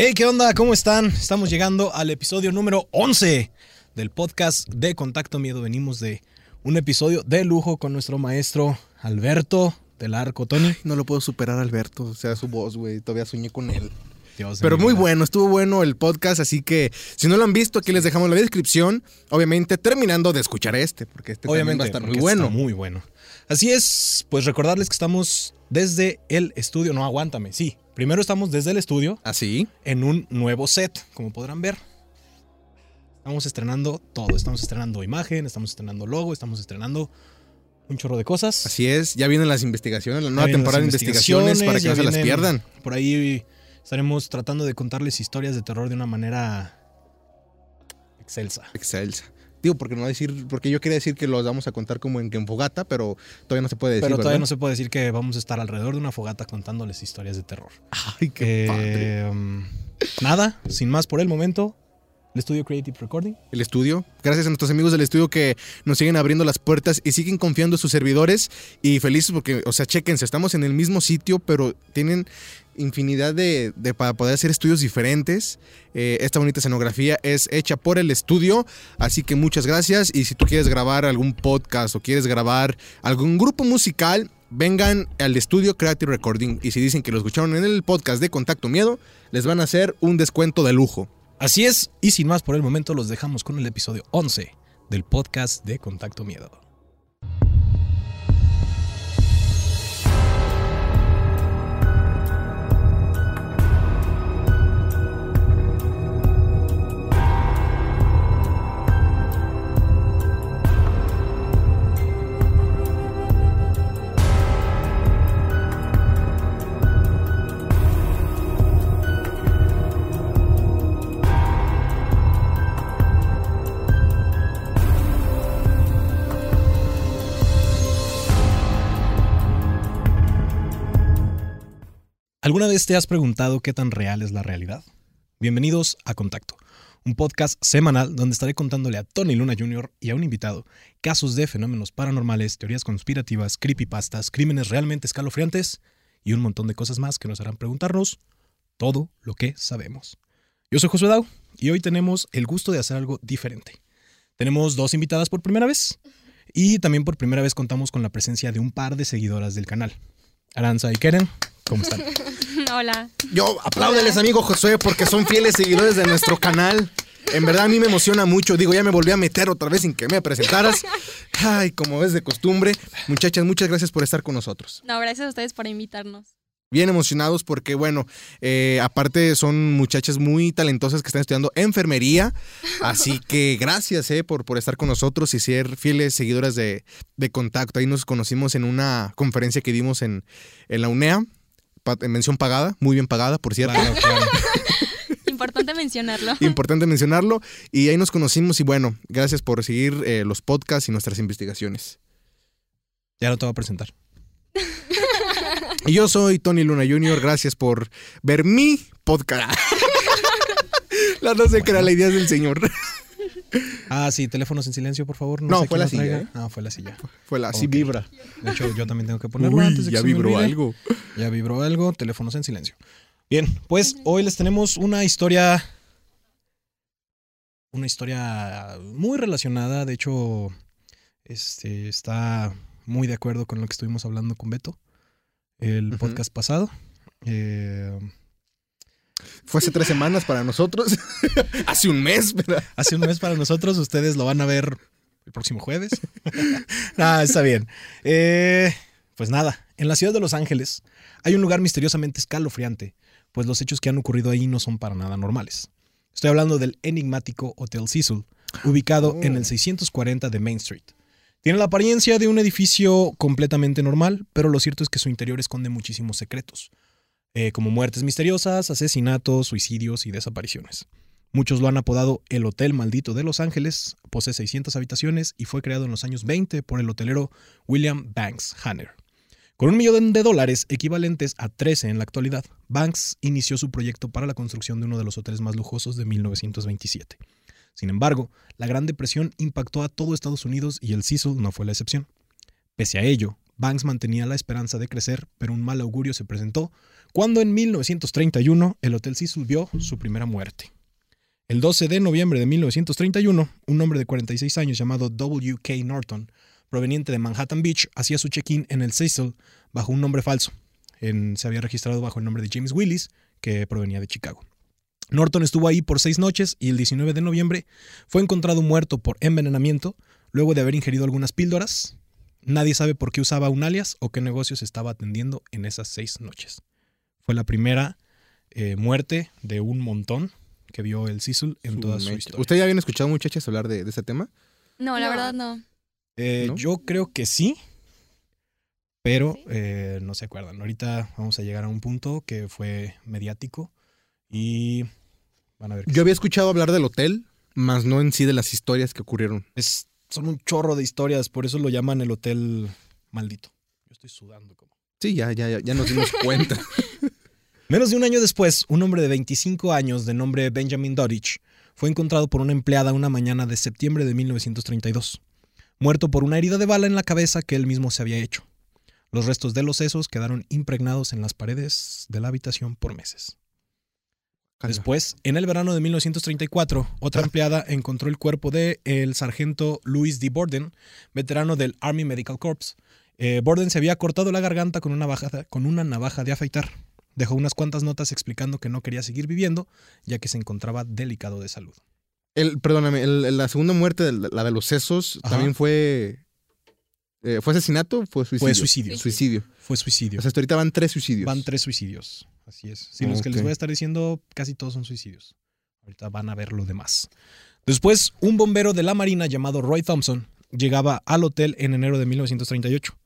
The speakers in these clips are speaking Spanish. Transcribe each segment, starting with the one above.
Hey, ¿qué onda? ¿Cómo están? Estamos llegando al episodio número 11 del podcast de Contacto Miedo. Venimos de un episodio de lujo con nuestro maestro Alberto del Arco. Tony. No lo puedo superar, Alberto. O sea, su voz, güey. Todavía soñé con él. Dios Pero muy bueno, estuvo bueno el podcast, así que si no lo han visto, aquí les dejamos la descripción. Obviamente, terminando de escuchar este, porque este también Obviamente va a estar muy porque bueno. está muy bueno. Así es, pues recordarles que estamos desde el estudio. No, aguántame. Sí, primero estamos desde el estudio Así. en un nuevo set, como podrán ver. Estamos estrenando todo. Estamos estrenando imagen, estamos estrenando logo, estamos estrenando un chorro de cosas. Así es, ya vienen las investigaciones, la nueva temporada de investigaciones para que no se las pierdan. Por ahí estaremos tratando de contarles historias de terror de una manera excelsa. Excelsa. Digo, porque no decir, porque yo quería decir que los vamos a contar como en, en fogata, pero todavía no se puede decir. Pero todavía ¿verdad? no se puede decir que vamos a estar alrededor de una fogata contándoles historias de terror. Ay, qué padre. Eh, um, nada, sin más por el momento. El estudio Creative Recording. el estudio. Gracias a nuestros amigos del estudio que nos siguen abriendo las puertas y siguen confiando en sus servidores. Y felices porque, o sea, chequense, estamos en el mismo sitio, pero tienen infinidad de, para poder hacer estudios diferentes. Eh, esta bonita escenografía es hecha por el estudio, así que muchas gracias. Y si tú quieres grabar algún podcast o quieres grabar algún grupo musical, vengan al estudio Creative Recording. Y si dicen que lo escucharon en el podcast de Contacto Miedo, les van a hacer un descuento de lujo. Así es, y sin más por el momento los dejamos con el episodio 11 del podcast de Contacto Miedo. ¿Alguna vez te has preguntado qué tan real es la realidad? Bienvenidos a Contacto, un podcast semanal donde estaré contándole a Tony Luna Jr. y a un invitado casos de fenómenos paranormales, teorías conspirativas, creepypastas, crímenes realmente escalofriantes y un montón de cosas más que nos harán preguntarnos todo lo que sabemos. Yo soy Josué Dau y hoy tenemos el gusto de hacer algo diferente. Tenemos dos invitadas por primera vez y también por primera vez contamos con la presencia de un par de seguidoras del canal. Aranza y Keren, ¿cómo están? Hola. Yo, apláudeles, amigo Josué, porque son fieles seguidores de nuestro canal. En verdad, a mí me emociona mucho. Digo, ya me volví a meter otra vez sin que me presentaras. Ay, como es de costumbre. Muchachas, muchas gracias por estar con nosotros. No, gracias a ustedes por invitarnos. Bien emocionados porque, bueno, eh, aparte son muchachas muy talentosas que están estudiando enfermería. Así que gracias eh, por, por estar con nosotros y ser fieles seguidoras de, de contacto. Ahí nos conocimos en una conferencia que dimos en, en la UNEA. Mención pagada, muy bien pagada, por cierto. Claro, claro. Importante mencionarlo. Importante mencionarlo. Y ahí nos conocimos y bueno, gracias por seguir eh, los podcasts y nuestras investigaciones. Ya no te voy a presentar. Y yo soy Tony Luna Jr., gracias por ver mi podcast. la no sé qué era la idea del señor. Ah, sí, teléfonos en silencio, por favor. No, sé fue la silla. ¿eh? Ah, fue la silla. Fue la, así Ok. vibra. De hecho, yo también tengo que ponerlo Uy, antes de que ya se vibró algo. Ya vibró algo, teléfonos en silencio. Bien, pues hoy les tenemos una historia. Una historia muy relacionada. De hecho, este está muy de acuerdo con lo que estuvimos hablando con Beto el podcast pasado. Eh, Fue hace tres semanas para nosotros. hace un mes, ¿verdad? hace un mes para nosotros, ustedes lo van a ver el próximo jueves. ah, está bien. Eh, pues nada, en la ciudad de Los Ángeles hay un lugar misteriosamente escalofriante, pues los hechos que han ocurrido ahí no son para nada normales. Estoy hablando del enigmático Hotel Cecil, ubicado en el 640 de Main Street. Tiene la apariencia de un edificio completamente normal, pero lo cierto es que su interior esconde muchísimos secretos, eh, como muertes misteriosas, asesinatos, suicidios y desapariciones. Muchos lo han apodado el Hotel Maldito de Los Ángeles, posee 600 habitaciones y fue creado en los años 20 por el hotelero William Banks Hanner. Con un millón de dólares equivalentes a 13 en la actualidad, Banks inició su proyecto para la construcción de uno de los hoteles más lujosos de 1927. Sin embargo, la Gran Depresión impactó a todo Estados Unidos y el Cecil no fue la excepción. Pese a ello, Banks mantenía la esperanza de crecer, pero un mal augurio se presentó cuando en 1931 el Hotel Cecil vio su primera muerte. El 12 de noviembre de 1931, un hombre de 46 años llamado W.K. Norton, proveniente de Manhattan Beach, hacía su check-in en el Cecil bajo un nombre falso. Se había registrado bajo el nombre de James Willis, que provenía de Chicago. Norton estuvo ahí por seis noches y el 19 de noviembre fue encontrado muerto por envenenamiento luego de haber ingerido algunas píldoras. Nadie sabe por qué usaba un alias o qué negocios estaba atendiendo en esas seis noches. Fue la primera eh, muerte de un montón que vio el Cecil en Su toda su mecha. historia. ¿Ustedes ya habían escuchado, muchachas, hablar de, de ese tema? No, la No. verdad no. Eh, ¿No? Yo creo que sí, pero ¿Sí? eh, no se acuerdan. Ahorita vamos a llegar a un punto que fue mediático y van a ver. Yo había escuchado hablar del hotel, más no en sí de las historias que ocurrieron. Es, son un chorro de historias, por eso lo llaman el hotel maldito. Yo estoy sudando como. Sí, ya, ya, ya, ya nos dimos cuenta. Menos de un año después, un hombre de 25 años de nombre Benjamin Dodich fue encontrado por una empleada una mañana de septiembre de 1932, muerto por una herida de bala en la cabeza que él mismo se había hecho. Los restos de los sesos quedaron impregnados en las paredes de la habitación por meses. Después, en el verano de 1934, otra empleada encontró el cuerpo de el sargento Louis D. Borden, veterano del Army Medical Corps. Eh, Borden se había cortado la garganta con una, navaja- con una navaja de afeitar. Dejó unas cuantas notas explicando que no quería seguir viviendo, ya que se encontraba delicado de salud. El, perdóname, el- la segunda muerte, la de los sesos, Ajá. también fue. eh, ¿Fue asesinato fue suicidio? Fue suicidio. Suicidio. Fue suicidio. O sea, hasta ahorita van tres suicidios. Van tres suicidios. Así es. Sí, los que les voy a estar diciendo, casi todos son suicidios. Ahorita van a ver lo demás. Después, un bombero de la Marina llamado Roy Thompson llegaba al hotel en enero de 1938.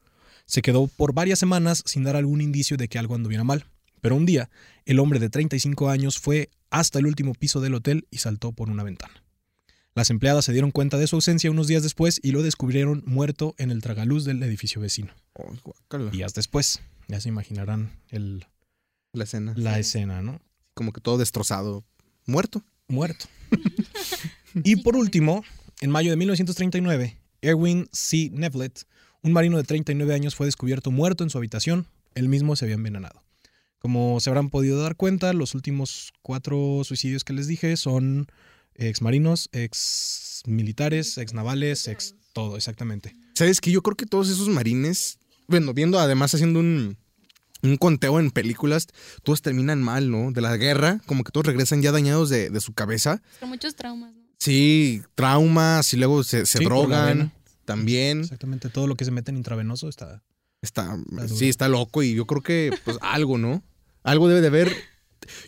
Se quedó por varias semanas sin dar algún indicio de que algo anduviera mal. Pero un día, el hombre de 35 años fue hasta el último piso del hotel y saltó por una ventana. Las empleadas se dieron cuenta de su ausencia unos días después y lo descubrieron muerto en el tragaluz del edificio vecino. Oh. Días después, ya se imaginarán el, La escena. la escena, ¿no? Como que todo destrozado. Muerto. Muerto. y por último, en mayo de 1939, Erwin C. Nevlet, un marino de 39 años, fue descubierto muerto en su habitación. Él mismo se había envenenado. Como se habrán podido dar cuenta, los últimos cuatro suicidios que les dije son ex marinos, ex militares, ex navales, ex todo, exactamente. ¿Sabes que Yo creo que todos esos marines, bueno, viendo además haciendo un, un conteo en películas, todos terminan mal, ¿no? De la guerra, como que todos regresan ya dañados de, de su cabeza. Con muchos traumas, ¿no? Sí, traumas y luego se, Sí, drogan también. Exactamente, todo lo que se mete en intravenoso está... Está, sí, está loco y yo creo que, pues, algo, ¿no? Algo debe de haber.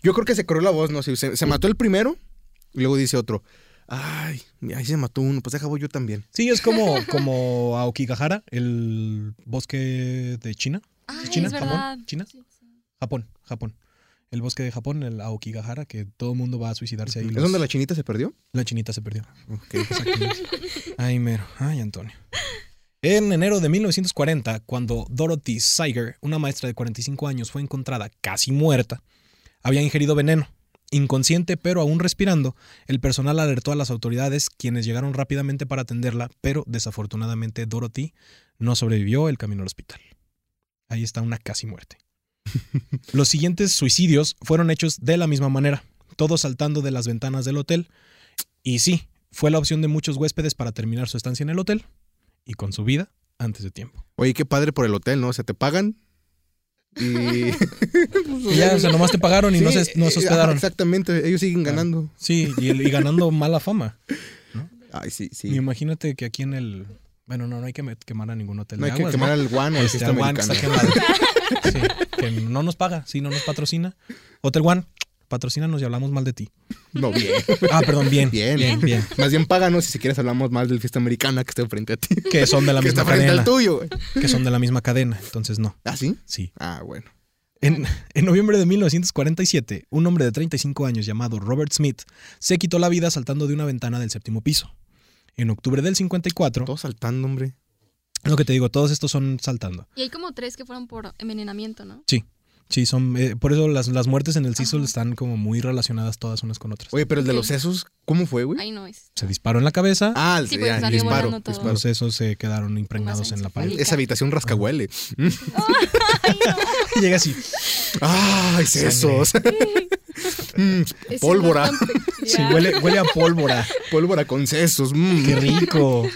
Yo creo que se corrió la voz, ¿no? Se, se mató el primero y luego dice otro, ay, ahí se mató uno, pues deja voy yo también. Sí, es como, como Aokigahara, el bosque de China. Ah, China? es. ¿Japón? ¿China? Sí, sí. Japón, Japón. El bosque de Japón, el Aokigahara, que todo el mundo va a suicidarse ahí. ¿Es los- donde la chinita se perdió? la chinita se perdió. Ay, mero. Ay, Antonio. En enero de 1940, cuando Dorothy Siger, una maestra de 45 años, fue encontrada casi muerta, había ingerido veneno. Inconsciente pero aún respirando, el personal alertó a las autoridades, quienes llegaron rápidamente para atenderla, pero desafortunadamente Dorothy no sobrevivió el camino al hospital. Ahí está una casi muerte. Los siguientes suicidios fueron hechos de la misma manera, todos saltando de las ventanas del hotel. Y sí, fue la opción de muchos huéspedes para terminar su estancia en el hotel y con su vida antes de tiempo. Oye, qué padre por el hotel, ¿no? O sea, te pagan y... Y ya, o sea, nomás te pagaron y no, Sí, se, no se eh, hospedaron. exactamente, ellos siguen Ah. ganando. Sí, y, y ganando mala fama. Ay, sí, sí. Y imagínate que aquí en el... Bueno, no, no hay que quemar a ningún hotel No de hay que quemar ¿no? al One o al Este, One está quemado. Sí, que no nos paga, sí, no nos patrocina. Hotel One, patrocínanos y hablamos mal de ti. No, bien. Ah, perdón, bien. Bien. bien, bien. Más bien páganos si si quieres hablamos más del fiesta americana que está enfrente a ti. Que son de la que misma está frente cadena. al tuyo. güey. Que son de la misma cadena, entonces no. ¿Ah, sí? Sí. Ah, bueno. En, en noviembre de 1947, un hombre de 35 años llamado Robert Smith se quitó la vida saltando de una ventana del séptimo piso. En octubre del 54, Todo saltando, hombre. lo que te digo, todos estos son saltando. Y hay como tres que fueron por envenenamiento, ¿no? Sí, son. eh, por eso las, las muertes en el Cecil están como muy relacionadas todas unas con otras. Oye, pero el de los Sí. sesos, ¿cómo fue, güey? Ay, no es. Se disparó en la cabeza. Ah, el Sí, de- porque ah, salió disparo, volando todo. disparo. Los sesos se quedaron impregnados en la pared. Esa habitación rascahuele. Ay, no. Y llega así. ¡Ay, sesos! Mm, pólvora. Sí, huele, huele a pólvora. Pólvora con sesos. mm. ¡Qué rico!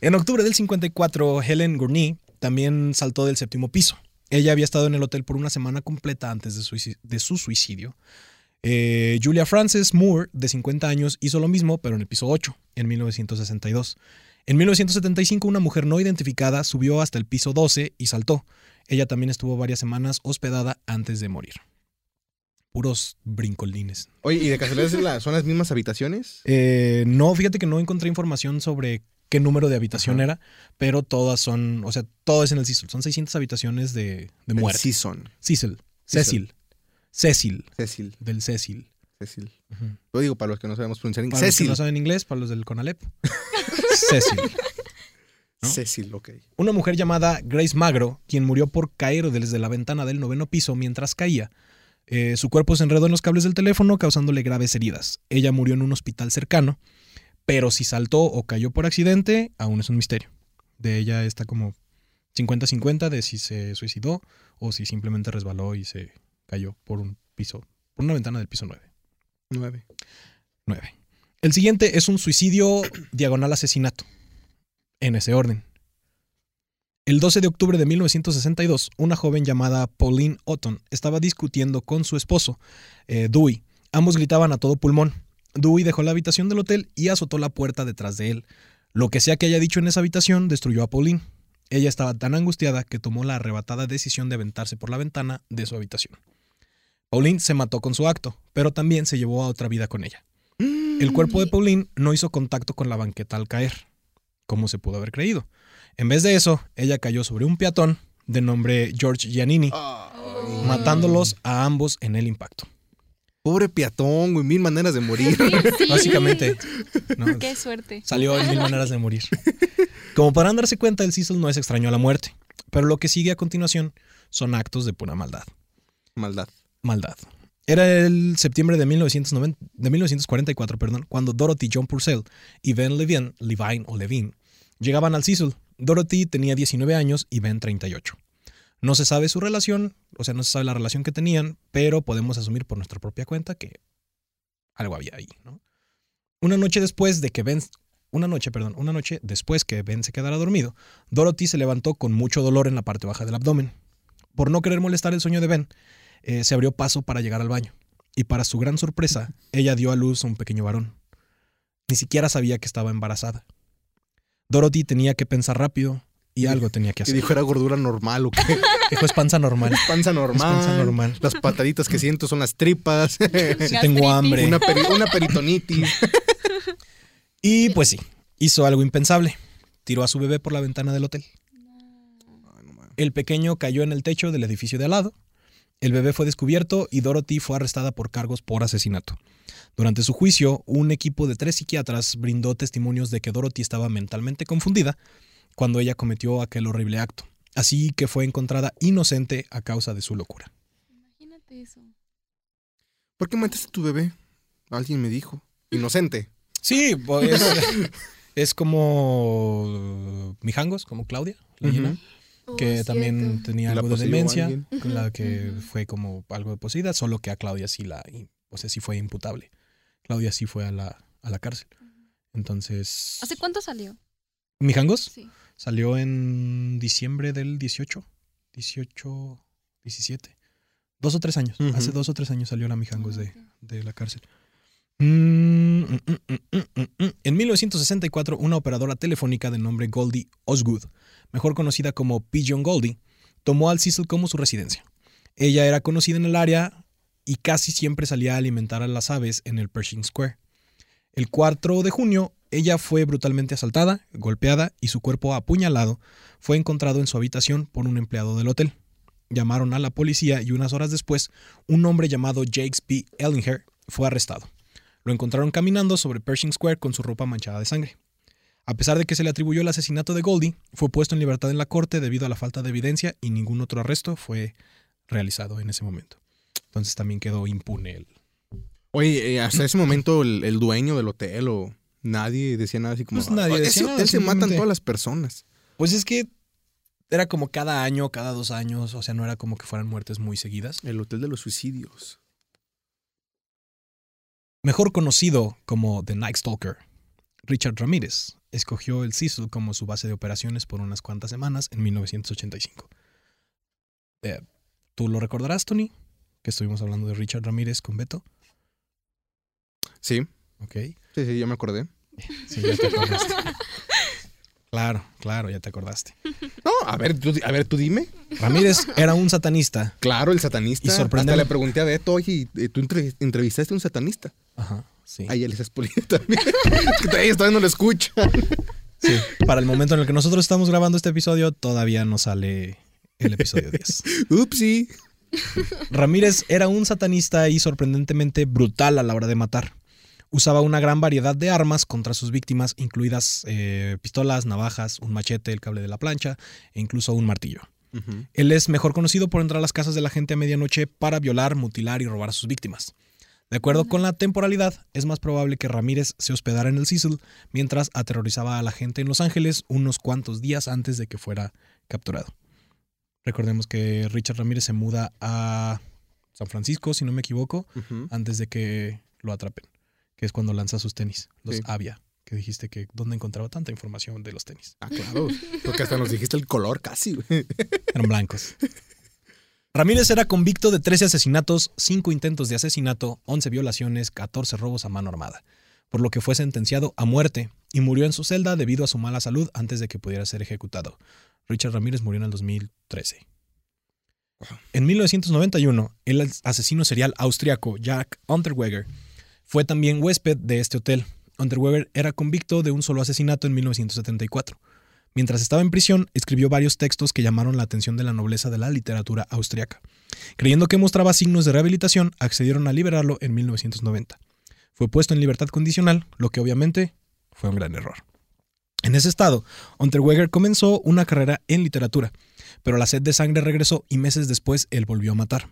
En octubre del 54, Helen Gurney también saltó del séptimo piso. Ella había estado en el hotel por una semana completa antes de, su suicidio. Eh, Julia Frances Moore, de 50 años, hizo lo mismo, pero en el piso 8, en 1962. En 1975, una mujer no identificada subió hasta el piso 12 y saltó. Ella también estuvo varias semanas hospedada antes de morir. Puros brincolines. Oye, ¿y de casualidad son las mismas habitaciones? Eh, no, fíjate que no encontré información sobre qué número de habitación Ajá. era, pero todas son, o sea, todo es en el Cecil. Son 600 habitaciones de, de muerte. Cecil. Cecil. Cecil. Cecil. Cecil. Del Cecil. Cecil. Lo digo para los que no sabemos pronunciar Para inglés. los que no saben inglés, para los del Conalep. Cecil. ¿no? Cecil, ok. Una mujer llamada Grace Magro, quien murió por caer desde la ventana del noveno piso mientras caía. Eh, su cuerpo se enredó en los cables del teléfono, causándole graves heridas. Ella murió en un hospital cercano, pero si saltó o cayó por accidente, aún es un misterio. De ella está como 50-50 de si se suicidó o si simplemente resbaló y se cayó por un piso, por una ventana del piso 9. Nueve. 9. El siguiente es un suicidio diagonal asesinato. En ese orden. El 12 de octubre de 1962, una joven llamada Pauline Otton estaba discutiendo con su esposo, eh, Dewey. Ambos gritaban a todo pulmón. Dewey dejó la habitación del hotel y azotó la puerta detrás de él. Lo que sea que haya dicho en esa habitación destruyó a Pauline. Ella estaba tan angustiada que tomó la arrebatada decisión de aventarse por la ventana de su habitación. Pauline se mató con su acto, pero también se llevó a otra vida con ella. El cuerpo de Pauline no hizo contacto con la banqueta al caer, como se pudo haber creído. En vez de eso, ella cayó sobre un peatón de nombre George Giannini, Ay. matándolos a ambos en el impacto. Pobre peatón, güey. Mil maneras de morir. Sí. Básicamente, ¿no? Qué suerte. salió en mil maneras de morir. Como podrán darse cuenta, el Cecil no es extraño a la muerte, pero lo que sigue a continuación son actos de pura maldad. Maldad. maldad. Era el septiembre de, 1990 de 1944, perdón, cuando Dorothy John Purcell y Ben Levine, Levine o Levine, llegaban al Cecil. Dorothy tenía 19 años y Ben 38. No se sabe su relación, o sea, no se sabe la relación que tenían, pero podemos asumir por nuestra propia cuenta que algo había ahí, ¿no? Una noche después de que Ben, una noche, perdón, una noche después que Ben se quedara dormido, Dorothy se levantó con mucho dolor en la parte baja del abdomen. Por no querer molestar el sueño de Ben, eh, se abrió paso para llegar al baño. Y para su gran sorpresa, ella dio a luz a un pequeño varón. Ni siquiera sabía que estaba embarazada. Dorothy tenía que pensar rápido y algo tenía que Y hacer. dijo, era gordura normal o qué. Dijo, es panza normal. Panza Es normal. panza normal. Las pataditas que siento son las tripas. Sí tengo hambre. una, peri- una peritonitis. Y pues sí, hizo algo impensable. Tiró a su bebé por la ventana del hotel. El pequeño cayó en el techo del edificio de al lado. El bebé fue descubierto y Dorothy fue arrestada por cargos por asesinato. Durante su juicio, un equipo de tres psiquiatras brindó testimonios de que Dorothy estaba mentalmente confundida cuando ella cometió aquel horrible acto. Así que fue encontrada inocente a causa de su locura. Imagínate eso. ¿Por qué mataste a tu bebé? Alguien me dijo. Inocente. Sí, pues es como Mijangos, como Claudia, la llena. que Oh, también cierto. tenía ¿Y la algo de demencia, con la que fue como algo de poseída, solo que a Claudia sí la, o sea, sí fue imputable. Claudia sí fue a la, a la cárcel. Entonces, ¿Hace cuánto salió? Mijangos Sí. salió en diciembre del 18, 18, 17, dos o tres años. Hace dos o tres años salió la Mijangos de, Ok. de la cárcel. Mm, mm, mm, mm, mm, mm. En 1964, una operadora telefónica de nombre Goldie Osgood, mejor conocida como Pigeon Goldie, tomó al Cecil como su residencia. Ella era conocida en el área y casi siempre salía a alimentar a las aves en el Pershing Square. El 4 de junio, ella fue brutalmente asaltada, golpeada y su cuerpo apuñalado fue encontrado en su habitación por un empleado del hotel. Llamaron a la policía y unas horas después, un hombre llamado Jakes B. Ellinger fue arrestado. Lo encontraron caminando sobre Pershing Square con su ropa manchada de sangre. A pesar de que se le atribuyó el asesinato de Goldie, fue puesto en libertad en la corte debido a la falta de evidencia y ningún otro arresto fue realizado en ese momento. Entonces también quedó impune el... Oye, eh, hasta ese momento el, el dueño del hotel o nadie decía nada así como. Pues nadie "Ah, decía ese nada, se matan todas las personas. Pues es que era como cada año, cada dos años, o sea, no era como que fueran muertes muy seguidas. El hotel de los suicidios. Mejor conocido como The Night Stalker, Richard Ramírez escogió el Cecil como su base de operaciones por unas cuantas semanas en 1985. Eh, ¿Tú lo recordarás, Tony? Que estuvimos hablando de Richard Ramírez con Beto. Sí, Ok. sí, sí, ya me acordé. Sí, ya te acordaste. claro, claro, ya te acordaste. No, a ver, tú, a ver, tú dime. Ramírez era un satanista. Claro, el satanista. Y sorprendente- Hasta le pregunté a Beto, oye, ¿y ¿tú entre- entrevistaste a un satanista? Ajá, sí. Ahí él expolido también. es que todavía no lo escucha. Sí. Para el momento en el que nosotros estamos grabando este episodio, todavía no sale el episodio 10. Upsi. Ramírez era un satanista y sorprendentemente brutal a la hora de matar. Usaba una gran variedad de armas contra sus víctimas, incluidas eh, pistolas, navajas, un machete, el cable de la plancha e incluso un martillo. Él es mejor conocido por entrar a las casas de la gente a medianoche para violar, mutilar y robar a sus víctimas. De acuerdo con la temporalidad, es más probable que Ramírez se hospedara en el Cecil mientras aterrorizaba a la gente en Los Ángeles unos cuantos días antes de que fuera capturado. Recordemos que Richard Ramírez se muda a San Francisco, si no me equivoco, antes de que lo atrapen, que es cuando lanza sus tenis, los Sí. Avia, que dijiste que dónde encontraba tanta información de los tenis. Ah, claro. Porque hasta nos dijiste el color casi. Eran blancos. Ramírez era convicto de 13 asesinatos, 5 intentos de asesinato, 11 violaciones, 14 robos a mano armada, por lo que fue sentenciado a muerte y murió en su celda debido a su mala salud antes de que pudiera ser ejecutado. Richard Ramírez murió en el 2013. En 1991, el asesino serial austriaco Jack Unterweger fue también huésped de este hotel. Unterweger era convicto de un solo asesinato en 1974. Mientras estaba en prisión, escribió varios textos que llamaron la atención de la nobleza de la literatura austriaca. Creyendo que mostraba signos de rehabilitación, accedieron a liberarlo en 1990. Fue puesto en libertad condicional, lo que obviamente fue un gran error. En ese estado, Unterweger comenzó una carrera en literatura, pero la sed de sangre regresó y meses después él volvió a matar.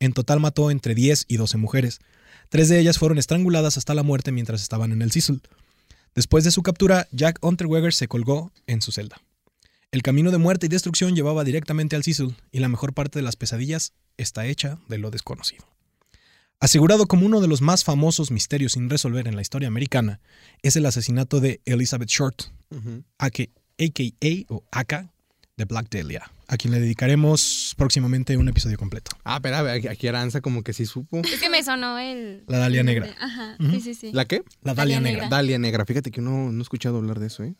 En total mató entre 10 y 12 mujeres. Tres de ellas fueron estranguladas hasta la muerte mientras estaban en el Cecil. Después de su captura, Jack Unterweger se colgó en su celda. El camino de muerte y destrucción llevaba directamente al Cecil, y la mejor parte de las pesadillas está hecha de lo desconocido. Asegurado como uno de los más famosos misterios sin resolver en la historia americana, es el asesinato de Elizabeth Short, aka, AKA o AK de Black Dahlia, a quien le dedicaremos próximamente un episodio completo. Ah, espera, aquí- aquí Aranza como que sí supo. Es que me sonó el. La Dalia Negra. Ajá, sí, sí, sí. ¿La qué? La Dalia Dalia Negra. Negra. Dalia Negra. Fíjate que no, no he escuchado hablar de eso, ¿eh?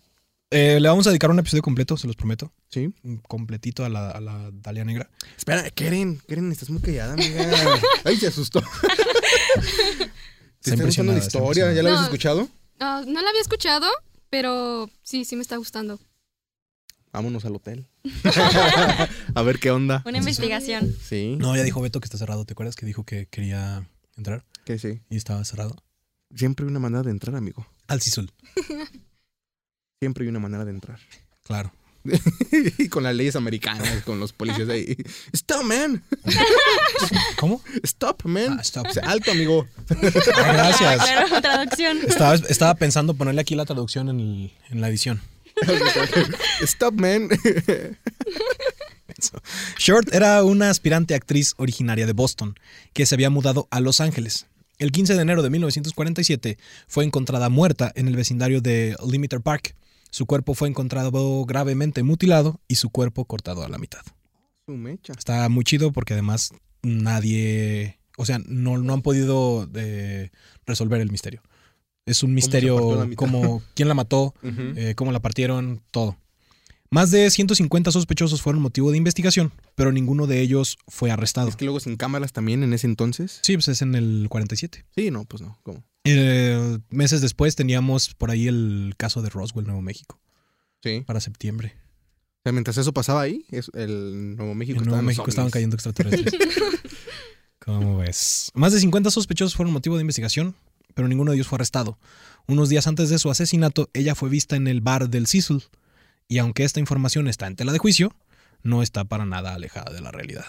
Eh, le vamos a dedicar un episodio completo, se los prometo. Sí. Un completito a la, a la Dalia Negra. Espera, Keren, Keren, estás muy callada, amiga. Ay, se asustó. ¿Te Está gustando la historia? ¿Ya la habías escuchado? Ah, no la había escuchado, pero sí, sí me está gustando. Vámonos al hotel. a ver qué onda. Una investigación. Sí. No, ya dijo Beto que está cerrado. ¿Te acuerdas que dijo que quería entrar Que sí. y estaba cerrado? Siempre hay una manera de entrar, amigo. Al Cecil. Siempre hay una manera de entrar. Claro. y con las leyes americanas, con los policías ahí. Stop, man. ¿Cómo? Stop, man. Ah, stop. O sea, alto, amigo. Ah, gracias. Claro, traducción. Estaba, estaba pensando ponerle aquí la traducción en, el- en la edición. Stop, man. Short era una aspirante actriz originaria de Boston, que se había mudado a Los Ángeles. El 15 de enero de 1947 fue encontrada muerta en el vecindario de Limiter Park. Su cuerpo fue encontrado gravemente mutilado y su cuerpo cortado a la mitad. Está muy chido porque además nadie, o sea, no, no han podido eh, resolver el misterio. Es un misterio como quién la mató, eh, cómo la partieron, todo. Más de 150 sospechosos fueron motivo de investigación, pero ninguno de ellos fue arrestado. Es que luego sin cámaras también en ese entonces. Sí, pues es en el 47. Sí, no, pues no. ¿Cómo? Eh, meses después teníamos por ahí el caso de Roswell, Nuevo México, Sí. para septiembre. O sea, mientras eso pasaba ahí, el Nuevo México en Nuevo México estaban cayendo extraterrestres. ¿Cómo ves? Más de 50 sospechosos fueron motivo de investigación, pero ninguno de ellos fue arrestado. Unos días antes de su asesinato, ella fue vista en el bar del Cecil, y aunque esta información está en tela de juicio, no está para nada alejada de la realidad.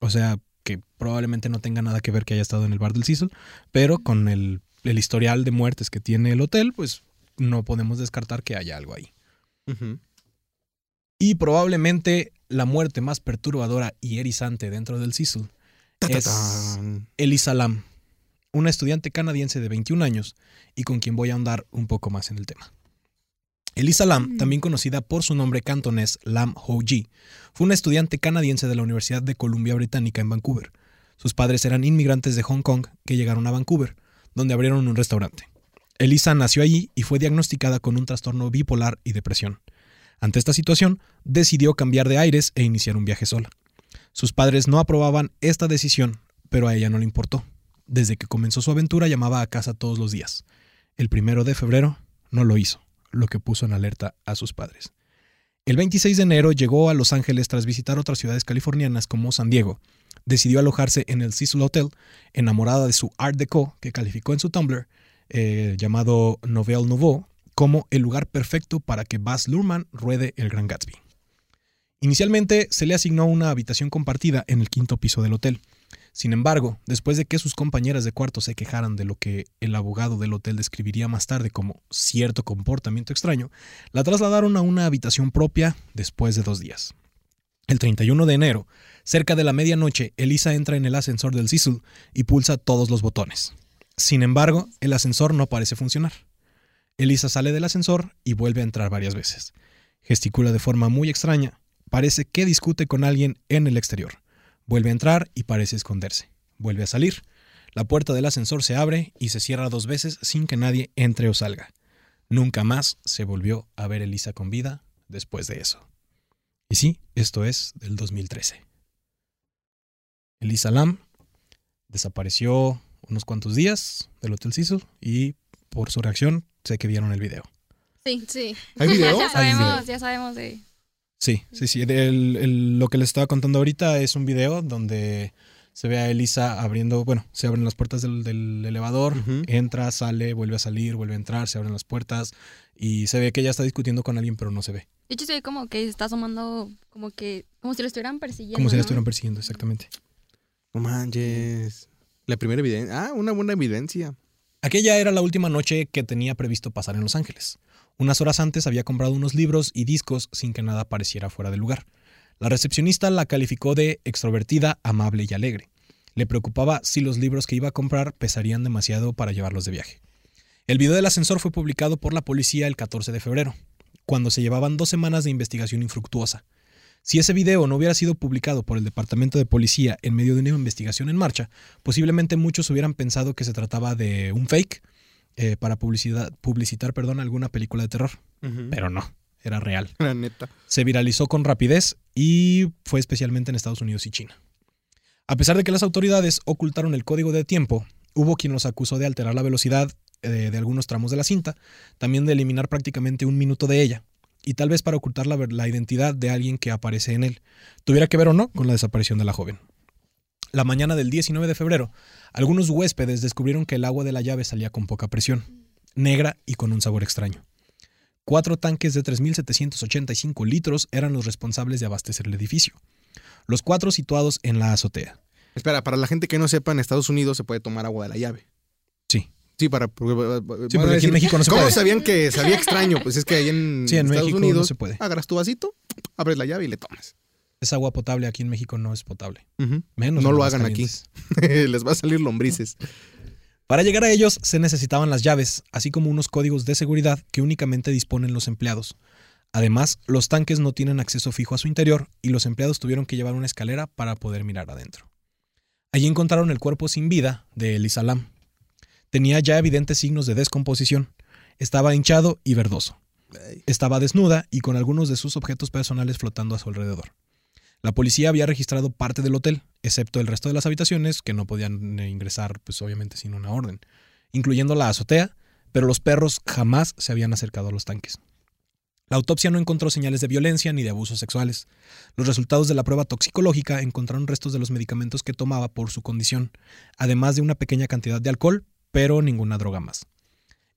O sea, que probablemente no tenga nada que ver que haya estado en el bar del Cecil, pero con el, el historial de muertes que tiene el hotel, pues no podemos descartar que haya algo ahí. Y probablemente la muerte más perturbadora y erizante dentro del Cecil Ta, ta, es. Elisa Lam, una estudiante canadiense de 21 años y con quien voy a ahondar un poco más en el tema. Elisa Lam, también conocida por su nombre cantonés Lam Ho Ji, fue una estudiante canadiense de la Universidad de Columbia Británica en Vancouver. Sus padres eran inmigrantes de Hong Kong que llegaron a Vancouver, donde abrieron un restaurante. Elisa nació allí y fue diagnosticada con un trastorno bipolar y depresión. Ante esta situación, decidió cambiar de aires e iniciar un viaje sola. Sus padres no aprobaban esta decisión, pero a ella no le importó. Desde que comenzó su aventura llamaba a casa todos los días. El primero de febrero no lo hizo, lo que puso en alerta a sus padres. El 26 de enero llegó a Los Ángeles tras visitar otras ciudades californianas como San Diego. Decidió alojarse en el Cecil Hotel, enamorada de su Art Deco, que calificó en su Tumblr, eh, llamado Nouvelle Nouveau, como el lugar perfecto para que Baz Luhrmann ruede el Gran Gatsby. Inicialmente se le asignó una habitación compartida en el quinto piso del hotel. Sin embargo, después de que sus compañeras de cuarto se quejaran de lo que el abogado del hotel describiría más tarde como cierto comportamiento extraño, la trasladaron a una habitación propia después de dos días. El 31 de enero, cerca de la medianoche, Elisa entra en el ascensor del Cecil y pulsa todos los botones. Sin embargo, el ascensor no parece funcionar. Elisa sale del ascensor y vuelve a entrar varias veces. Gesticula de forma muy extraña. Parece que discute con alguien en el exterior. Vuelve a entrar y parece esconderse. Vuelve a salir. La puerta del ascensor se abre y se cierra dos veces sin que nadie entre o salga. Nunca más se volvió a ver Elisa con vida después de eso. Y sí, esto es del 2013. Elisa Lam desapareció unos cuantos días del Hotel Cecil y por su reacción sé que vieron el video. Sí, sí. ¿Hay video? Ya Hay video. sabemos, ya sabemos de. Sí, sí, sí. El- el- lo que les estaba contando ahorita es un video donde se ve a Elisa abriendo, bueno, se abren las puertas del, del elevador, entra, sale, vuelve a salir, vuelve a entrar, se abren las puertas y se ve que ella está discutiendo con alguien, pero no se ve. De hecho, se ve como que está asomando, como que. Como si lo estuvieran persiguiendo. Como si la ¿no? estuvieran persiguiendo, exactamente. No manches. La primera evidencia. Ah, una buena evidencia. Aquella era la última noche que tenía previsto pasar en Los Ángeles. Unas horas antes había comprado unos libros y discos sin que nada pareciera fuera de lugar. La recepcionista la calificó de extrovertida, amable y alegre. Le preocupaba si los libros que iba a comprar pesarían demasiado para llevarlos de viaje. El video del ascensor fue publicado por la policía el 14 de febrero, cuando se llevaban dos semanas de investigación infructuosa. Si ese video no hubiera sido publicado por el Departamento de Policía en medio de una investigación en marcha, posiblemente muchos hubieran pensado que se trataba de un fake eh, para publicidad, publicitar perdón, alguna película de terror. Pero no, era real. La neta. Se viralizó con rapidez y fue especialmente en Estados Unidos y China. A pesar de que las autoridades ocultaron el código de tiempo, hubo quien los acusó de alterar la velocidad eh, de algunos tramos de la cinta, también de eliminar prácticamente un minuto de ella, y tal vez para ocultar la, la identidad de alguien que aparece en él, tuviera que ver o no con la desaparición de la joven. La mañana del 19 de febrero, algunos huéspedes descubrieron que el agua de la llave salía con poca presión, negra y con un sabor extraño. Cuatro tanques de 3.785 litros eran los responsables de abastecer el edificio. Los cuatro situados en la azotea. Espera, para la gente que no sepa, en Estados Unidos se puede tomar agua de la llave. Sí. Sí, para. Sí, porque aquí en México no se ¿Cómo puede. sabían que sabía extraño? Pues es que ahí en, Sí, en Estados México no Unidos se puede. agarras tu vasito, abres la llave y le tomas. Es agua potable, aquí en México no es potable. Menos No lo hagan aquí. Les va a salir lombrices. Para llegar a ellos se necesitaban las llaves, así como unos códigos de seguridad que únicamente disponen los empleados. Además, los tanques no tienen acceso fijo a su interior y los empleados tuvieron que llevar una escalera para poder mirar adentro. Allí encontraron el cuerpo sin vida de Elisa Lam. Tenía ya evidentes signos de descomposición. Estaba hinchado y verdoso. Estaba desnuda y con algunos de sus objetos personales flotando a su alrededor. La policía había registrado parte del hotel, excepto el resto de las habitaciones que no podían eh, ingresar, pues obviamente sin una orden, incluyendo la azotea, pero los perros jamás se habían acercado a los tanques. La autopsia no encontró señales de violencia ni de abusos sexuales. Los resultados de la prueba toxicológica encontraron restos de los medicamentos que tomaba por su condición, además de una pequeña cantidad de alcohol, pero ninguna droga más.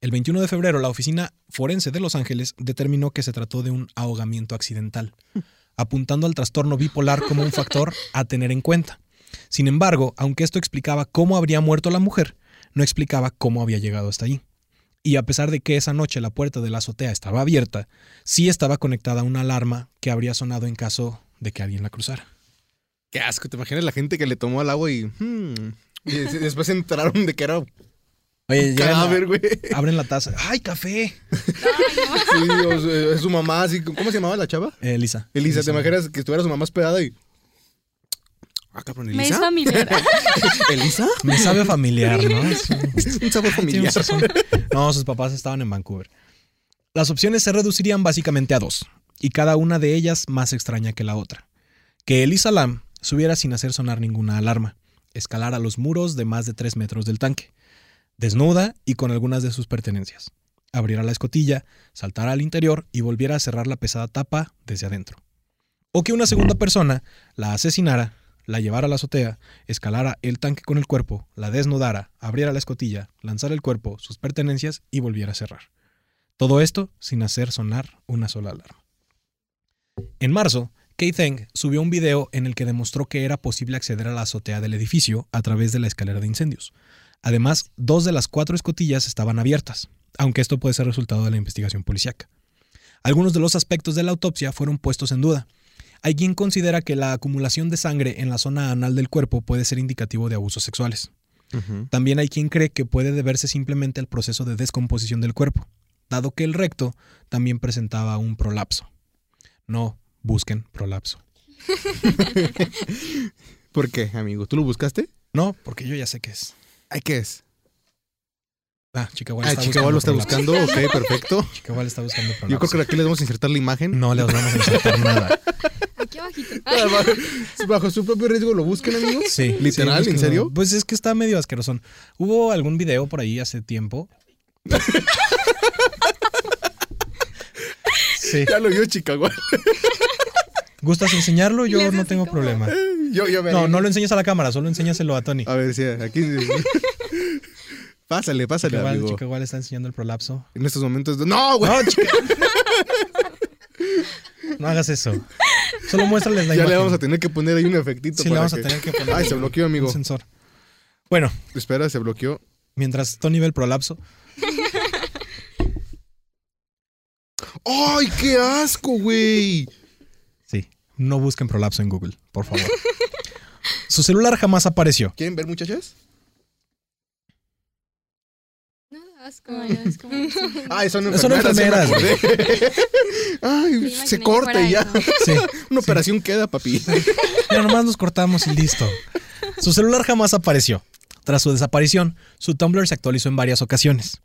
El 21 de febrero, la oficina forense de Los Ángeles determinó que se trató de un ahogamiento accidental, apuntando al trastorno bipolar como un factor a tener en cuenta. Sin embargo, aunque esto explicaba cómo habría muerto la mujer, no explicaba cómo había llegado hasta allí. Y a pesar de que esa noche la puerta de la azotea estaba abierta, sí estaba conectada una alarma que habría sonado en caso de que alguien la cruzara. Qué asco, ¿te imaginas la gente que le tomó al agua y... hmm, y des- después se enteraron de que era Oye, llegan a- cadáver, güey. abren la taza. ¡Ay, café! Ay, no. Sí, o sea, es su mamá, así. ¿Cómo se llamaba la chava? Eh, Elisa. Elisa, ¿te imaginas que estuviera su mamá esperada y... Ah, cabrón, Me es ¿Elisa? familiar. ¿Elisa? Me sabe familiar, ¿no? Es un- sabor Tiene familiar. No, sus papás estaban en Vancouver. Las opciones se reducirían básicamente a dos, y cada una de ellas más extraña que la otra. Que Elisa Lam subiera sin hacer sonar ninguna alarma, escalara los muros de más de tres metros del tanque, desnuda y con algunas de sus pertenencias, abriera la escotilla, saltara al interior y volviera a cerrar la pesada tapa desde adentro. O que una segunda persona la asesinara, la llevara a la azotea, escalara el tanque con el cuerpo, la desnudara, abriera la escotilla, lanzara el cuerpo, sus pertenencias y volviera a cerrar. Todo esto sin hacer sonar una sola alarma. En marzo, Kei Zeng subió un video en el que demostró que era posible acceder a la azotea del edificio a través de la escalera de incendios. Además, dos de las cuatro escotillas estaban abiertas, aunque esto puede ser resultado de la investigación policíaca. Algunos de los aspectos de la autopsia fueron puestos en duda. Hay quien considera que la acumulación de sangre en la zona anal del cuerpo puede ser indicativo de abusos sexuales. También hay quien cree que puede deberse simplemente al proceso de descomposición del cuerpo, dado que el recto también presentaba un prolapso. No busquen prolapso. ¿Por qué, amigo? ¿Tú lo buscaste? No, porque yo ya sé qué es. Ay, ¿qué es? Ah, Chicago Ah, Chicago lo está buscando. Ok, perfecto. Chicago está buscando prolapso. Yo creo que aquí les vamos a insertar la imagen. no le vamos a insertar nada. Aquí abajito. Ah, bajo, bajo su propio riesgo lo busquen, amigos. Sí. ¿Literal? sí, ¿En serio? Pues es que está medio asqueroso. Hubo algún video por ahí hace tiempo. Sí. Ya lo vio Chicago. ¿Gustas enseñarlo? Le Yo no tengo como- problema. Yo, yo veré. No, no lo enseñas a la cámara, solo enséñaselo a Tony. A ver, sí, aquí. pásale, pásale, Chica amigo. Chica igual está enseñando el prolapso. En estos momentos. ¡No, güey! No, chica. No hagas eso. Solo muéstrales la ya imagen. le vamos a tener que poner ahí un efectito. Sí, le para vamos a tener que poner Ay, se bloqueó, amigo. un sensor. Bueno, Espera, se bloqueó. mientras Tony ve el prolapso, ¡Ay, qué asco, güey! No busquen prolapso en Google, por favor. Su celular jamás apareció. ¿Quieren ver, muchachas? No asco. Ay, son Son enfermeras. me enfermeras, acordé. Ay, Sí, se corta y ya. Sí. Una operación queda, papi. Mira, nomás nos cortamos y listo. Su celular jamás apareció. Tras su desaparición, su Tumblr se actualizó en varias ocasiones.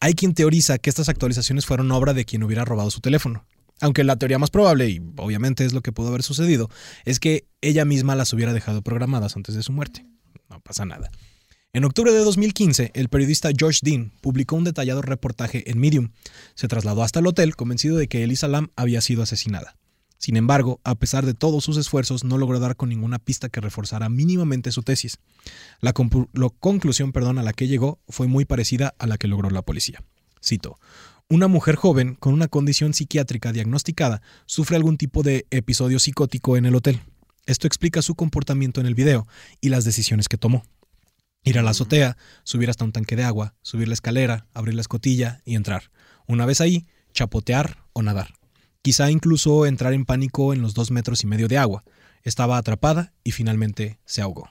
Hay quien teoriza que estas actualizaciones fueron obra de quien hubiera robado su teléfono. Aunque la teoría más probable, y obviamente es lo que pudo haber sucedido, es que ella misma las hubiera dejado programadas antes de su muerte. No pasa nada. En octubre de 2015, el periodista George Dean publicó un detallado reportaje en Medium. Se trasladó hasta el hotel convencido de que Elisa Lam había sido asesinada. Sin embargo, a pesar de todos sus esfuerzos, no logró dar con ninguna pista que reforzara mínimamente su tesis. La, lo- conclusión perdón, a la que llegó fue muy parecida a la que logró la policía. Cito. Una mujer joven con una condición psiquiátrica diagnosticada sufre algún tipo de episodio psicótico en el hotel. Esto explica su comportamiento en el video y las decisiones que tomó. Ir a la azotea, subir hasta un tanque de agua, subir la escalera, abrir la escotilla y entrar. Una vez ahí, chapotear o nadar. Quizá incluso entrar en pánico en los dos metros y medio de agua. Estaba atrapada y finalmente se ahogó.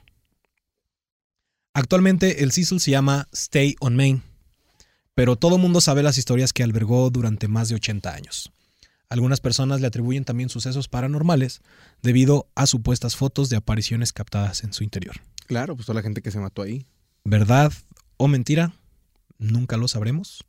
Actualmente el Cecil se llama Stay on Main, pero todo mundo sabe las historias que albergó durante más de 80 años. Algunas personas le atribuyen también sucesos paranormales debido a supuestas fotos de apariciones captadas en su interior. Claro, pues toda la gente que se mató ahí. ¿Verdad o mentira? Nunca lo sabremos.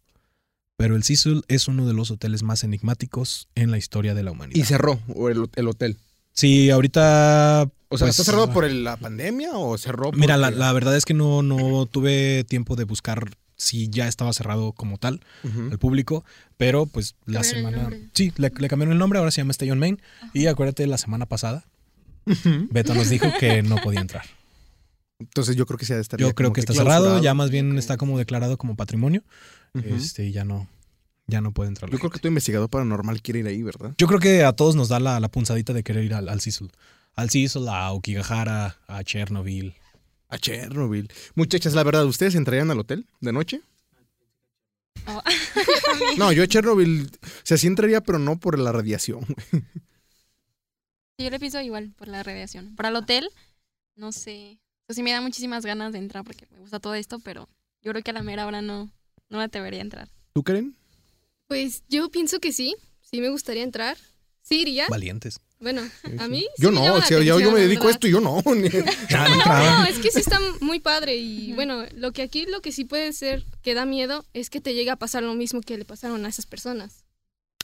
Pero el Cecil es uno de los hoteles más enigmáticos en la historia de la humanidad. Y cerró el, el hotel. Sí, ahorita. O sea, pues, ¿está cerrado por el- la pandemia o cerró por Mira, la, la verdad es que no, no tuve tiempo de buscar si ya estaba cerrado como tal al público, pero pues la semana. Sí, le, le cambiaron el nombre, ahora se llama Stay on Main. Y acuérdate, la semana pasada, Beto nos dijo que no podía entrar. Entonces yo creo que se ha de estar Yo creo que está cerrado, ya más bien está como declarado como patrimonio. Ujú. Este, y ya no, ya no puede entrar. la Yo creo que tu investigador paranormal quiere ir ahí, ¿verdad? Yo creo que a todos nos da la, la punzadita de querer ir al, al Cecil. al Cecil, a Aokigahara, a Chernobyl. A Chernobyl. Muchachas, la verdad, ¿ustedes entrarían al hotel de noche? Oh. No, yo a Chernobyl, o sea, sí entraría, pero no por la radiación. Yo le pienso igual por la radiación. Para el hotel, no sé. O sea, sí me da muchísimas ganas de entrar porque me gusta todo esto, pero yo creo que a la mera hora no, no me atrevería a entrar. ¿Tú, Karen? Pues yo pienso que sí, sí me gustaría entrar. Sí iría. Valientes. Bueno, a mí sí Yo no, o sea, yo, me dedico a esto y yo no. ni- no No, es que sí está muy padre y bueno, lo que aquí lo que sí puede ser que da miedo es que te llegue a pasar lo mismo que le pasaron a esas personas.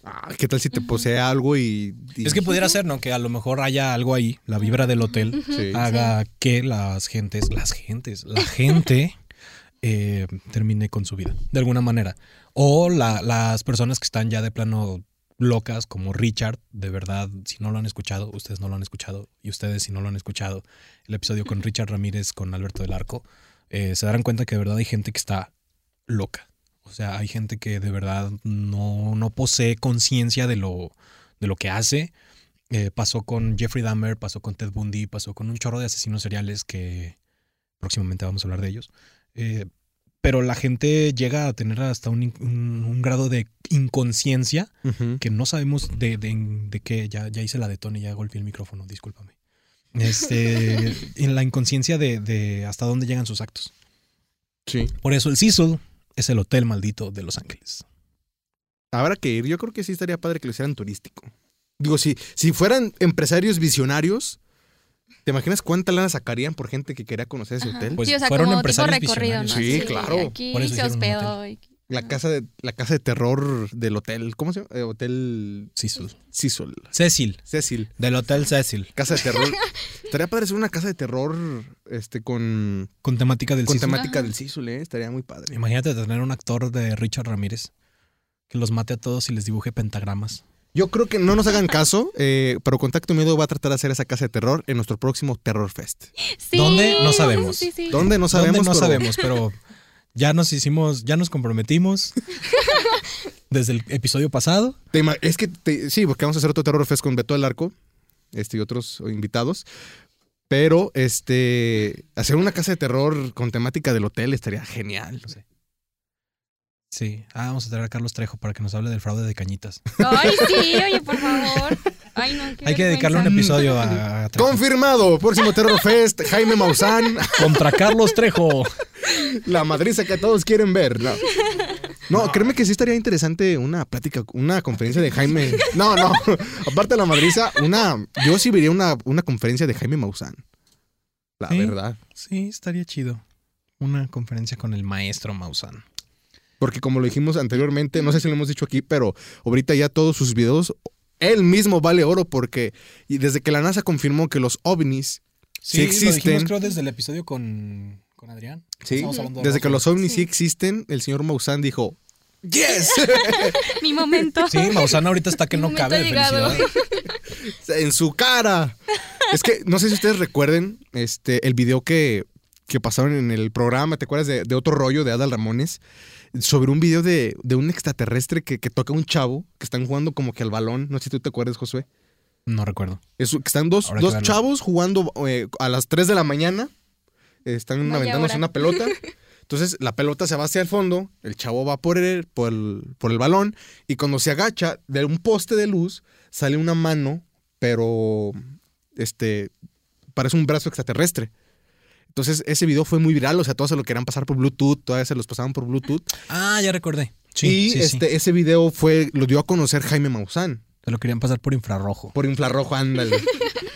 Ah, ¿Qué tal si te posee algo y, y- Es que pudiera ser, ¿no? Que a lo mejor haya algo ahí, la vibra del hotel, haga que las gentes, las gentes, la gente eh, termine con su vida, de alguna manera. O la- las personas que están ya de plano locas, como Richard, de verdad, si no lo han escuchado, ustedes no lo han escuchado, y ustedes si no lo han escuchado, el episodio con Richard Ramírez, con Alberto del Arco, eh, se darán cuenta que de verdad hay gente que está loca. O sea, hay gente que de verdad no, no posee conciencia de lo, de lo que hace. Eh, pasó con Jeffrey Dahmer, pasó con Ted Bundy, pasó con un chorro de asesinos seriales que próximamente vamos a hablar de ellos. Eh, pero la gente llega a tener hasta un, in- un- un grado de inconsciencia que no sabemos de, de, de qué. Ya, ya hice la de Tony, ya golpeé el micrófono, discúlpame. Este, en la inconsciencia de, de hasta dónde llegan sus actos. Sí. Por eso el Cecil es el hotel maldito de Los Ángeles. Habrá que ir. Yo creo que sí estaría padre que lo hicieran turístico. Digo, si, si fueran empresarios visionarios, ¿te imaginas cuánta lana sacarían por gente que quería conocer ese Ajá. hotel? Pues sí, o sea, fueron como tipo empresarios recorrido, ¿no? Sí, claro. Aquí Por eso se hospedó. La casa de la casa de terror del hotel. ¿Cómo se llama? Eh, hotel Cecil. Cecil. Cecil. Cecil. Del Hotel Cecil. Casa de terror. Estaría padre hacer una casa de terror este, con, Con temática del con Cecil. temática Ajá. del Cecil, ¿eh? Estaría muy padre. Imagínate tener un actor de Richard Ramírez que los mate a todos y les dibuje pentagramas. Yo creo que no nos hagan caso, eh, pero Contacto Miedo va a tratar de hacer esa casa de terror en nuestro próximo Terror Fest. Sí, ¿Dónde? No sabemos. Sí, sí. ¿Dónde? No sabemos. ¿Dónde? No pero- sabemos, pero ya nos hicimos, ya nos comprometimos desde el episodio pasado. Es que te- sí, porque vamos a hacer otro Terror Fest con Beto del Arco este, y otros invitados. Pero este hacer una casa de terror con temática del hotel estaría genial. Sí. Ah, vamos a traer a Carlos Trejo para que nos hable del fraude de cañitas. Ay, sí, oye, por favor. Ay, no, qué Hay que dedicarle un episodio a. Confirmado, próximo Terror Fest, Jaime Maussan, Contra Carlos Trejo. la madriza que todos quieren ver. No. No, créeme que sí estaría interesante una plática, una conferencia de Jaime. No, no, aparte de la madriza, una, yo sí vería una, una conferencia de Jaime Maussan. La Sí. verdad. Sí, estaría chido. Una conferencia con el maestro Maussan. Porque como lo dijimos anteriormente, no sé si lo hemos dicho aquí, pero ahorita ya todos sus videos, él mismo vale oro porque y desde que la NASA confirmó que los ovnis, Sí lo existen. dijimos, creo, desde el episodio con, con Adrián. ¿sí? Estamos hablando de desde que los ovnis sí Sí. existen, el señor Maussan dijo, ¡Yes! Mi momento. Sí, Maussan ahorita está que Mi no cabe de felicidad. en su cara. Es que no sé si ustedes recuerden este, el video que, que pasaron en el programa, ¿te acuerdas de, de otro rollo de Adal Ramones? Sobre un video de, de un extraterrestre que, que toca a un chavo que están jugando como que al balón. No sé si tú te acuerdas, Josué. No recuerdo. Es- que están dos, dos chavos jugando eh, a las 3 de la mañana. Están Vaya aventándose hora. una pelota. Entonces la pelota se va hacia el fondo, el chavo va por el, por el, por el balón y cuando se agacha de un poste de luz sale una mano, pero este parece un brazo extraterrestre. Entonces ese video fue muy viral, o sea, todos se lo querían pasar por Bluetooth, todavía se los pasaban por Bluetooth. Ah, ya recordé. Sí, y sí, sí. este, ese video fue, lo dio a conocer Jaime Maussan. Se lo querían pasar por infrarrojo. Por infrarrojo, ándale.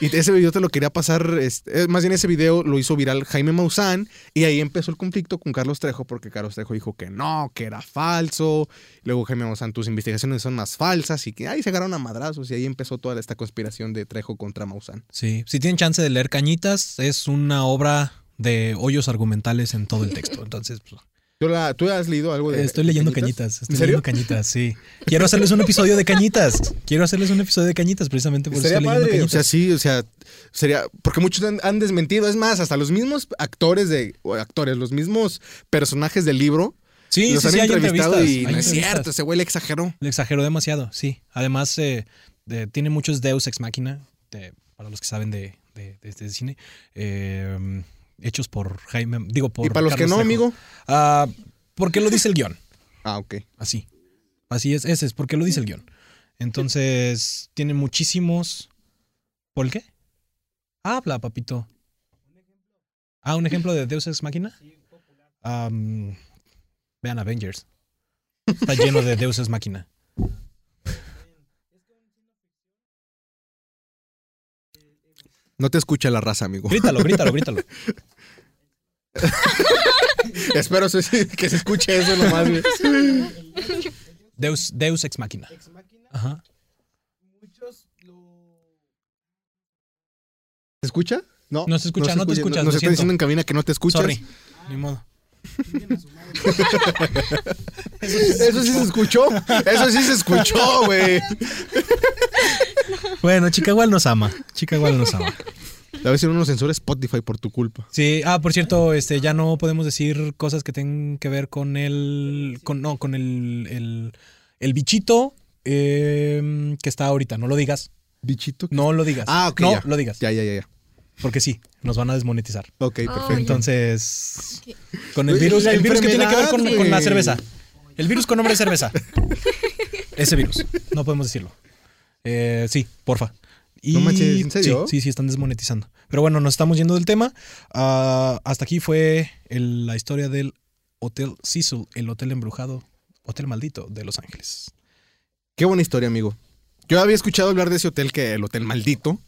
y ese video te lo quería pasar, este, eh, más bien ese video lo hizo viral Jaime Maussan y ahí empezó el conflicto con Carlos Trejo porque Carlos Trejo dijo que no, que era falso. Luego Jaime Maussan, tus investigaciones son más falsas y que ahí se agarraron a madrazos y ahí empezó toda esta conspiración de Trejo contra Maussan. Sí. Si tienen chance de leer Cañitas, es una obra de hoyos argumentales en todo el texto. Entonces, pues, ¿Tú, la- tú has leído algo de estoy leyendo Cañitas? Cañitas. Estoy leyendo Cañitas, sí. Quiero hacerles un episodio de Cañitas. Quiero hacerles un episodio de Cañitas precisamente por leyendo padre, o sea, Cañitas. sí, o sea, sería, porque muchos han, han desmentido, es más, hasta los mismos actores de, o actores, los mismos personajes del libro, sí, los sí, han sí, hay entrevistado entrevistas. y hay no es cierto, ese güey le exageró. Le exageró demasiado, sí. Además, eh, de- tiene muchos Deus ex machina. de- para los que saben de, de, de- de cine. eh, hechos por Jaime, digo por... Y para los que no, Trejo. amigo. Ah, porque lo dice el guion. Ah, ok. Así. Así es, ese es, porque lo dice el guion. Entonces, tiene muchísimos. ¿Por qué? Habla, papito. Ah, un ejemplo de Deus Ex Máquina. Am, vean Avengers. Está lleno de Deus Ex Máquina. No te escucha la raza, amigo. Grítalo, grítalo, grítalo. Espero se- se- que se escuche eso nomás. Deus, Deus Ex Máquina. Ajá. ¿Se escucha? No. No se escucha, no te escuchas, Nos lo está siento. diciendo en cabina que no te escuchas. Sorry. Ni modo. Eso sí se escuchó. Eso sí se escuchó, güey. Bueno, Chicago nos ama. Chicago nos ama. A veces uno censura Spotify por tu culpa. Sí, ah, por cierto, este, ya no podemos decir cosas que tengan que ver con el, con, no, con el, el, el bichito eh, que está ahorita. No lo digas. Bichito. No lo digas. Ah, ok, No ya. lo digas. Ya, ya, ya, ya. Porque sí, nos van a desmonetizar. Ok, perfecto. Entonces, con el virus, el virus que tiene que ver con, la cerveza. El virus con nombre de cerveza. Ese virus. No podemos decirlo. Eh, sí, porfa. Y, No manches, ¿en serio? Sí, sí, sí, están desmonetizando. Pero bueno, nos estamos yendo del tema. Ah, hasta aquí fue el- la historia del Hotel Cecil, el hotel embrujado, hotel maldito de Los Ángeles. Qué buena historia, amigo. Yo había escuchado hablar de ese hotel que el hotel maldito,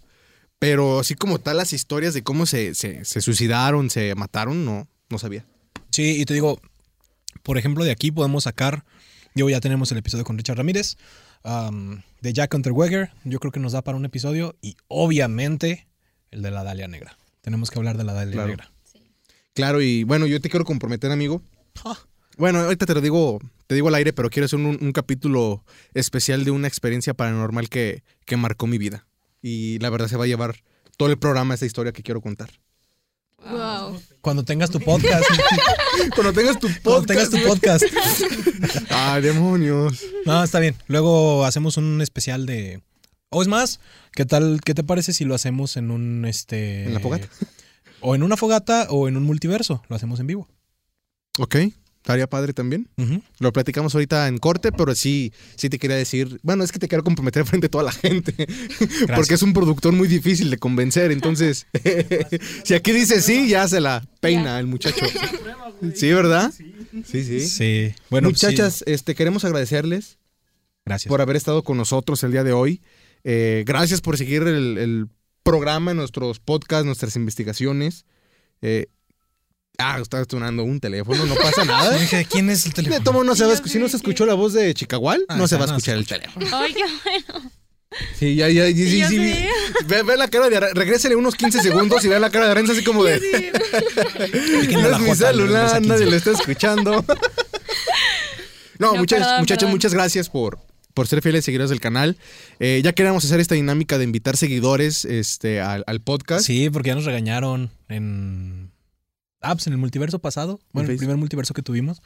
pero así como tal las historias de cómo se, se, se suicidaron, se mataron, no, no sabía. Sí, y te digo, por ejemplo, de aquí podemos sacar, digo, ya tenemos el episodio con Richard Ramírez, am, de Jack Unterweger, yo creo que nos da para un episodio, y obviamente el de la Dalia Negra. Tenemos que hablar de la Dalia Claro. Negra. Claro, y bueno, yo te quiero comprometer, amigo. Ah. Bueno, ahorita te lo digo, te digo al aire, pero quiero hacer un, un capítulo especial de una experiencia paranormal que, que marcó mi vida. Y la verdad se va a llevar todo el programa esa historia que quiero contar. Wow. Cuando tengas tu podcast, Cuando tengas tu cuando tengas tu podcast. Ay, demonios. No, está bien. Luego hacemos un especial de. O es más, ¿qué tal? ¿Qué te parece si lo hacemos en un este. ¿En la fogata? O en una fogata o en un multiverso. Lo hacemos en vivo. Ok, estaría padre también. Lo platicamos ahorita en corte, pero sí, sí te quería decir, bueno, es que te quiero comprometer frente a toda la gente, porque es un productor muy difícil de convencer, entonces, si aquí dice sí, ya se la peina el muchacho. Sí, ¿verdad? Sí, sí. Sí. Bueno, pues sí. Muchachas, este, queremos agradecerles Gracias. por haber estado con nosotros el día de hoy. Eh, gracias por seguir el, el programa, nuestros podcasts, nuestras investigaciones. Eh, ah, está sonando un teléfono, no pasa nada. Yo dije, ¿quién es el De teléfono? tomo no se va a escuchar. Si no se escuchó la voz de Chicagual, Ah, no se va a escuchar el teléfono. Ay, qué bueno. Sí, ya, ya, sí, sí, Ya sí. Ve, ve la cara de. Regrésele unos 15 segundos y ve la cara de Aranza así como de. No es mi celular, los 15. nadie lo está escuchando. no, No, muchas, perdón, muchachos, perdón. muchas gracias por, por ser fieles seguidores del canal. Eh, ya queríamos hacer esta dinámica de invitar seguidores este, al, al podcast. Sí, porque ya nos regañaron en. Ah, pues en el multiverso pasado. Bueno, el Facebook. primer multiverso que tuvimos.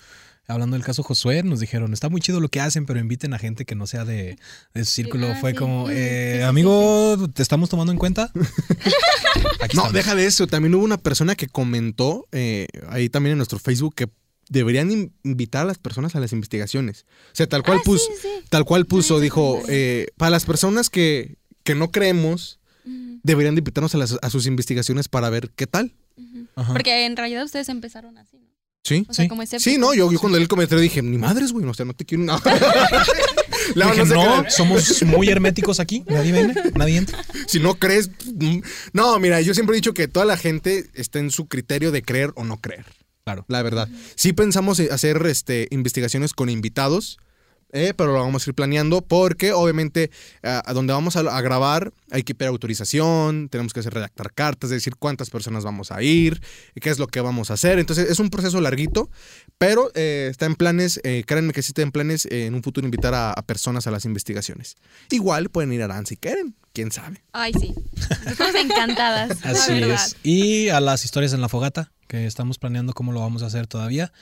Hablando del caso Josué, nos dijeron, está muy chido lo que hacen, pero inviten a gente que no sea de, de su círculo. ah, Fue sí. como, eh, sí, amigo, ¿te estamos tomando en cuenta? Aquí No, estamos. deja de eso. También hubo una persona que comentó eh, ahí también en nuestro Facebook que deberían in- invitar a las personas a las investigaciones. O sea, tal cual Ah, puso, sí, sí. tal cual puso, sí, dijo, sí. eh, para las personas que, que no creemos, deberían de invitarnos a, las- a sus investigaciones para ver qué tal. Ajá. Porque en realidad ustedes empezaron así, ¿no? Sí. O sea, Sí. como ese Sí, no, yo, yo cuando leí el comentario dije, ni madres, güey, no, o sea, no te quiero. No. La- Dije, no no, somos muy herméticos aquí. Nadie viene, nadie entra. si no crees. mm, No, mira, yo siempre he dicho que toda la gente está en su criterio de creer o no creer. Claro. La verdad. Sí pensamos en hacer este, investigaciones con invitados, eh, pero lo vamos a ir planeando porque obviamente a, a donde vamos a, a grabar hay que pedir autorización, tenemos que hacer redactar cartas, decir cuántas personas vamos a ir, qué es lo que vamos a hacer. Entonces es un proceso larguito, pero eh, está en planes, eh, créanme que sí está en planes eh, en un futuro invitar a, a personas a las investigaciones. Igual pueden ir a Arán si quieren, quién sabe. Ay, sí. Estamos encantadas. Así es. Y a las historias en la fogata, que estamos planeando cómo lo vamos a hacer todavía.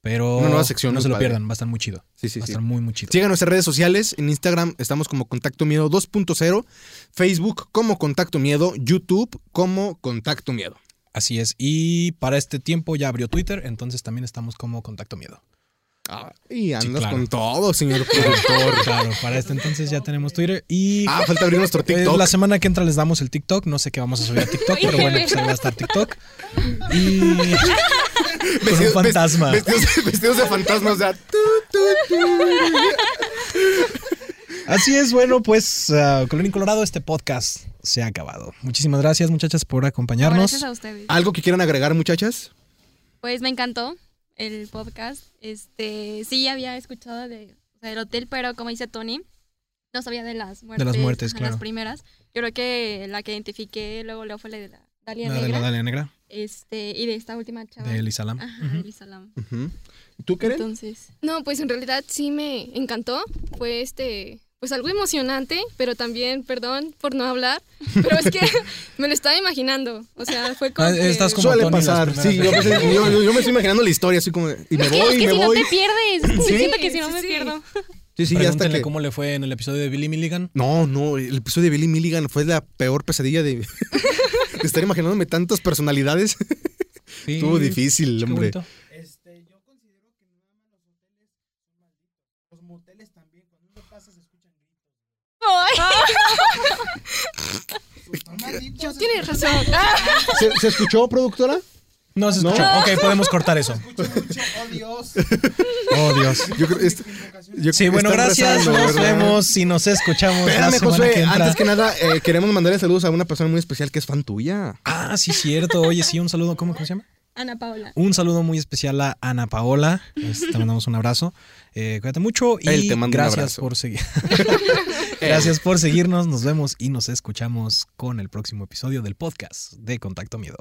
Pero Una nueva sección no se lo padre. pierdan, va a estar muy chido. Sí, sí, va a sí. estar muy, muy chido. Sigan nuestras redes sociales. En Instagram estamos como Contacto Miedo 2.0. Facebook como Contacto Miedo. YouTube como Contacto Miedo. Así es. Y para este tiempo ya abrió Twitter, entonces también estamos como Contacto Miedo. y andas claro. con todo, señor productor. Claro, para este entonces ya tenemos Twitter. Y ah, falta abrir nuestro eh, TikTok. la semana que entra les damos el TikTok. No sé qué vamos a subir a TikTok, pero bueno, pues ahí va a estar TikTok. Y con un Vestidos- fantasma. Vestidos, vestidos de fantasmas. O sea, tu, tu, tu. Así es, bueno, pues uh, Colorín Colorado, este podcast se ha acabado. Muchísimas gracias, muchachas, por acompañarnos. Gracias a ustedes. ¿Algo que quieran agregar, muchachas? Pues me encantó el podcast. Este, sí había escuchado de, o sea, del hotel, pero como dice Tony, no sabía de las muertes. las muertes, claro. Las primeras. Yo creo que la que identifiqué luego, luego fue la de la Dalia La de Negra. la Dalia Negra, Este, y de esta última chava. de Elisa Lam. Ajá, Ujú. Elisa Lam. Ujú. ¿Tú, Keren? Entonces, No, pues en realidad sí me encantó. Fue este, pues algo emocionante, pero también, perdón por no hablar, pero es que me lo estaba imaginando. O sea, fue como Ah, que- estás como Suele pasar. Sí, yo, veces. pensé- yo- yo- yo me estoy imaginando la historia así como. Y me es que, voy, es que me si no voy. te pierdes. Sí. Siento que si no Sí, me sí. pierdo. Sí, sí, ya hasta Pregúntenle que. cómo le fue en el episodio de Billy Milligan. No, no, el episodio de Billy Milligan fue la peor pesadilla de, de estar imaginándome tantas personalidades. Sí, Estuvo difícil, hombre. bonito. Este, yo considero que no nada más los hoteles son malditos. Los moteles también, cuando uno pasa se escuchan gritos. Yo tienes razón. ¿Se, se escuchó, productora? No se No. escuchó. Ok, podemos cortar eso. Escucho mucho, oh Dios. Oh, Dios. Yo creo est- yo- Sí, bueno, gracias. rezando, Nos ¿verdad? vemos y nos escuchamos la Espérame, semana Josué, que entra. antes que nada, eh, queremos mandarle saludos a una persona muy especial que es fan tuya. Ah, sí, cierto. Oye, sí, un saludo. ¿Cómo, cómo se llama? Ana Paola. Un saludo muy especial a Ana Paola. Este, Te mandamos un abrazo. Eh, cuídate mucho y Él te manda un gracias por seguir. gracias por seguirnos. Nos vemos y nos escuchamos con el próximo episodio del podcast de Contacto Miedo.